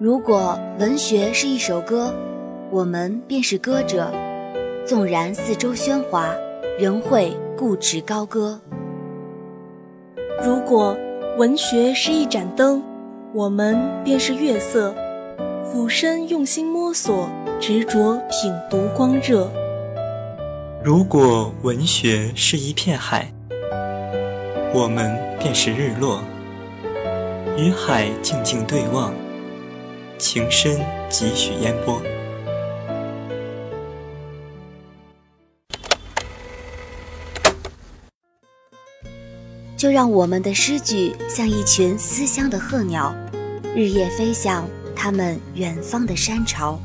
如果文学是一首歌，我们便是歌者。纵然四周喧哗，仍会固执高歌。如果文学是一盏灯，我们便是月色，俯身用心摸索，执着品读光热。如果文学是一片海，我们便是日落，与海静静对望，情深几许烟波。就让我们的诗句像一群思乡的鹤鸟，日夜飞向他们远方的山巢。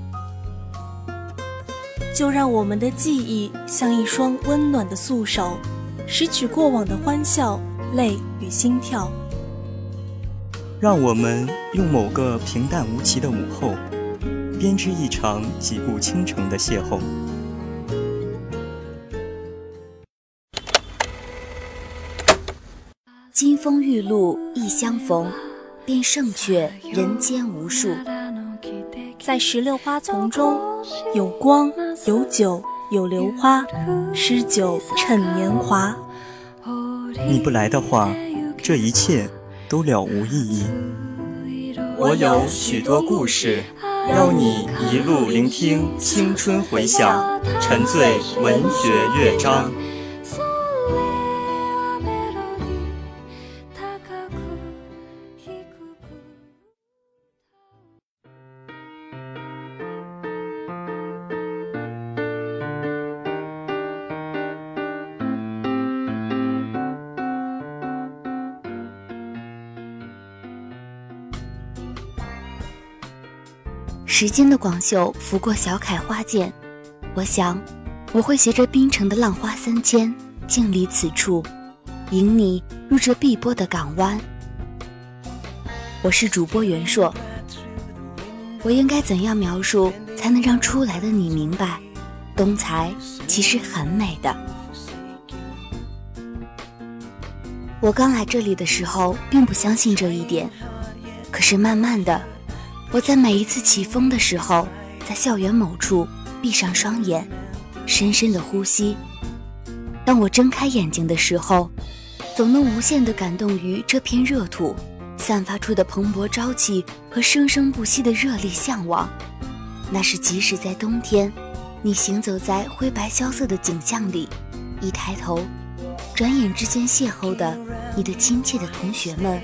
就让我们的记忆像一双温暖的素手，拾取过往的欢笑、泪与心跳。让我们用某个平淡无奇的午后，编织一场几顾倾城的邂逅。金风玉露一相逢，便胜却人间无数。在石榴花丛中，有光，有酒，有榴花，诗酒趁年华。你不来的话，这一切都了无意义。我有许多故事，邀你一路聆听青春回响，沉醉文学乐章。时间的广袖拂过小楷花笺，我想，我会携着冰城的浪花三千，静立此处，迎你入这碧波的港湾。我是主播袁硕，我应该怎样描述才能让初来的你明白，东财其实很美的？我刚来这里的时候，并不相信这一点，可是慢慢的。我在每一次起风的时候，在校园某处闭上双眼，深深的呼吸。当我睁开眼睛的时候，总能无限的感动于这片热土散发出的蓬勃朝气和生生不息的热烈向往。那是即使在冬天，你行走在灰白萧瑟的景象里，一抬头，转眼之间邂逅的你的亲切的同学们，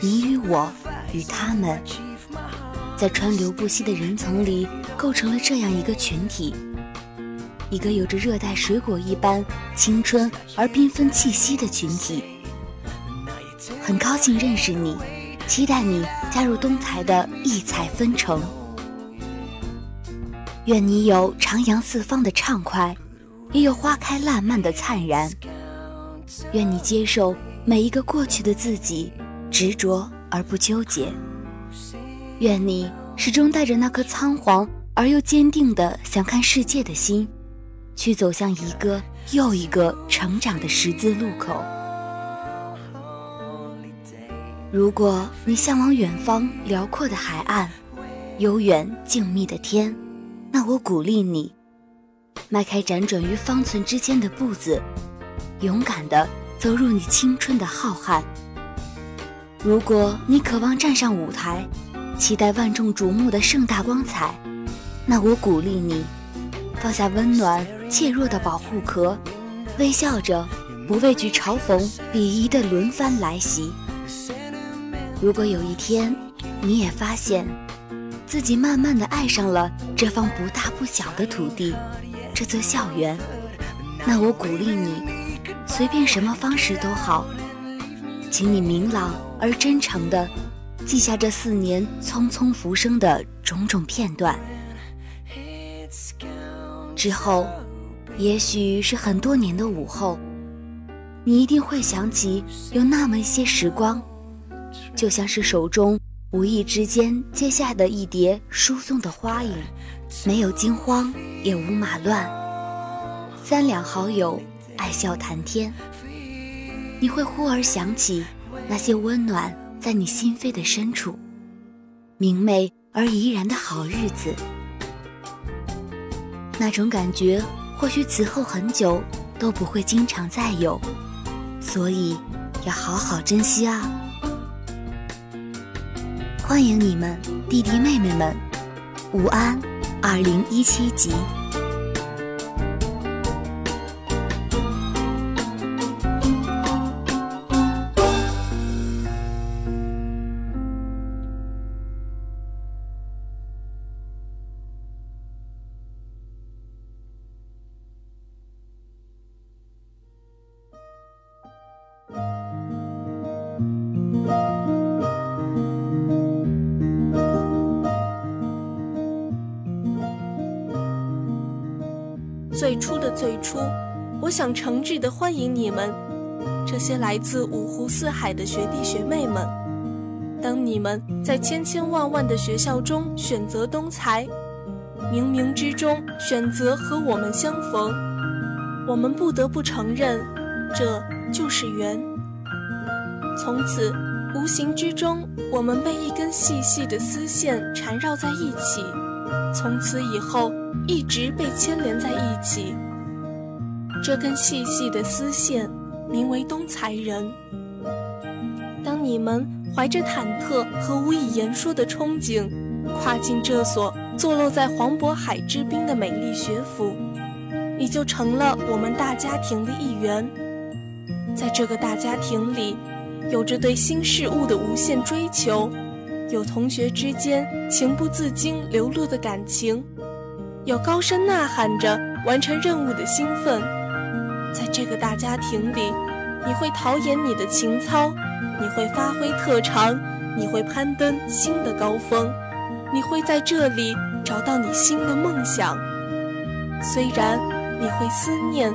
你与我与他们。在川流不息的人层里，构成了这样一个群体，一个有着热带水果一般青春而缤纷气息的群体。很高兴认识你，期待你加入东财的异彩纷呈。愿你有徜徉四方的畅快，也有花开烂漫的灿然。愿你接受每一个过去的自己，执着而不纠结。愿你始终带着那颗仓皇而又坚定的想看世界的心，去走向一个又一个成长的十字路口。如果你向往远方辽阔的海岸，悠远静谧的天，那我鼓励你，迈开辗转于方寸之间的步子，勇敢地走入你青春的浩瀚。如果你渴望站上舞台，期待万众瞩目的盛大光彩，那我鼓励你放下温暖怯弱的保护壳，微笑着，不畏惧嘲讽鄙夷的轮番来袭。如果有一天你也发现自己慢慢的爱上了这方不大不小的土地，这座校园，那我鼓励你，随便什么方式都好，请你明朗而真诚的。记下这四年匆匆浮生的种种片段，之后，也许是很多年的午后，你一定会想起有那么一些时光，就像是手中无意之间接下的一叠疏松的花影，没有惊慌，也无马乱，三两好友爱笑谈天，你会忽而想起那些温暖。在你心扉的深处，明媚而怡然的好日子。那种感觉，或许此后很久都不会经常再有，所以要好好珍惜啊！欢迎你们，弟弟妹妹们，午安，二零一七集。最初的最初，我想诚挚地欢迎你们，这些来自五湖四海的学弟学妹们。当你们在千千万万的学校中选择东财，冥冥之中选择和我们相逢，我们不得不承认，这就是缘。从此，无形之中，我们被一根细细的丝线缠绕在一起。从此以后。一直被牵连在一起。这根细细的丝线，名为东财人。当你们怀着忐忑和无以言说的憧憬，跨进这所坐落在黄渤海之滨的美丽学府，你就成了我们大家庭的一员。在这个大家庭里，有着对新事物的无限追求，有同学之间情不自禁流露的感情。有高声呐喊着完成任务的兴奋，在这个大家庭里，你会陶冶你的情操，你会发挥特长，你会攀登新的高峰，你会在这里找到你新的梦想。虽然你会思念，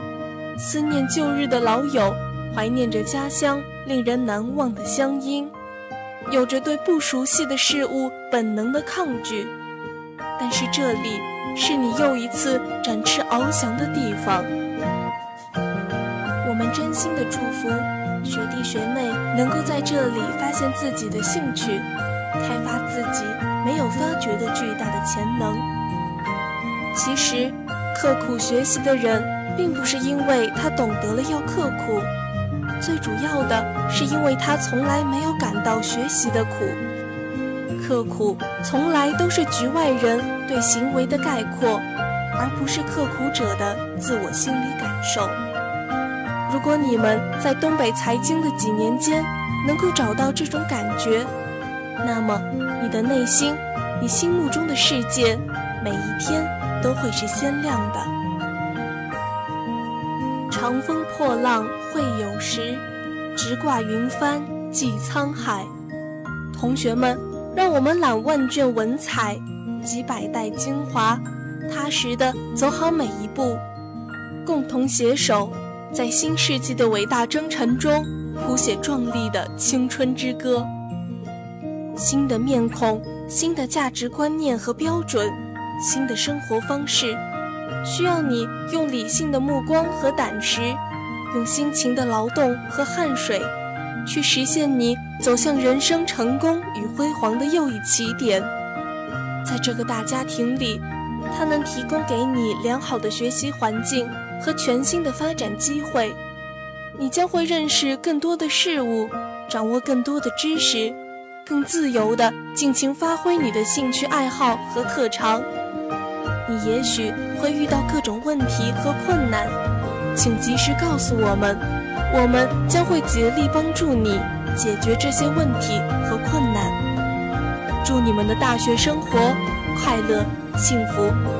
思念旧日的老友，怀念着家乡令人难忘的乡音，有着对不熟悉的事物本能的抗拒，但是这里。是你又一次展翅翱翔的地方。我们真心的祝福学弟学妹能够在这里发现自己的兴趣，开发自己没有发掘的巨大的潜能。其实，刻苦学习的人，并不是因为他懂得了要刻苦，最主要的是因为他从来没有感到学习的苦。刻苦从来都是局外人对行为的概括，而不是刻苦者的自我心理感受。如果你们在东北财经的几年间能够找到这种感觉，那么你的内心，你心目中的世界，每一天都会是鲜亮的。长风破浪会有时，直挂云帆济沧海。同学们。让我们揽万卷文采，集百代精华，踏实的走好每一步，共同携手，在新世纪的伟大征程中谱写壮丽的青春之歌。新的面孔，新的价值观念和标准，新的生活方式，需要你用理性的目光和胆识，用辛勤的劳动和汗水。去实现你走向人生成功与辉煌的又一起点，在这个大家庭里，它能提供给你良好的学习环境和全新的发展机会，你将会认识更多的事物，掌握更多的知识，更自由地尽情发挥你的兴趣爱好和特长。你也许会遇到各种问题和困难，请及时告诉我们。我们将会竭力帮助你解决这些问题和困难。祝你们的大学生活快乐、幸福。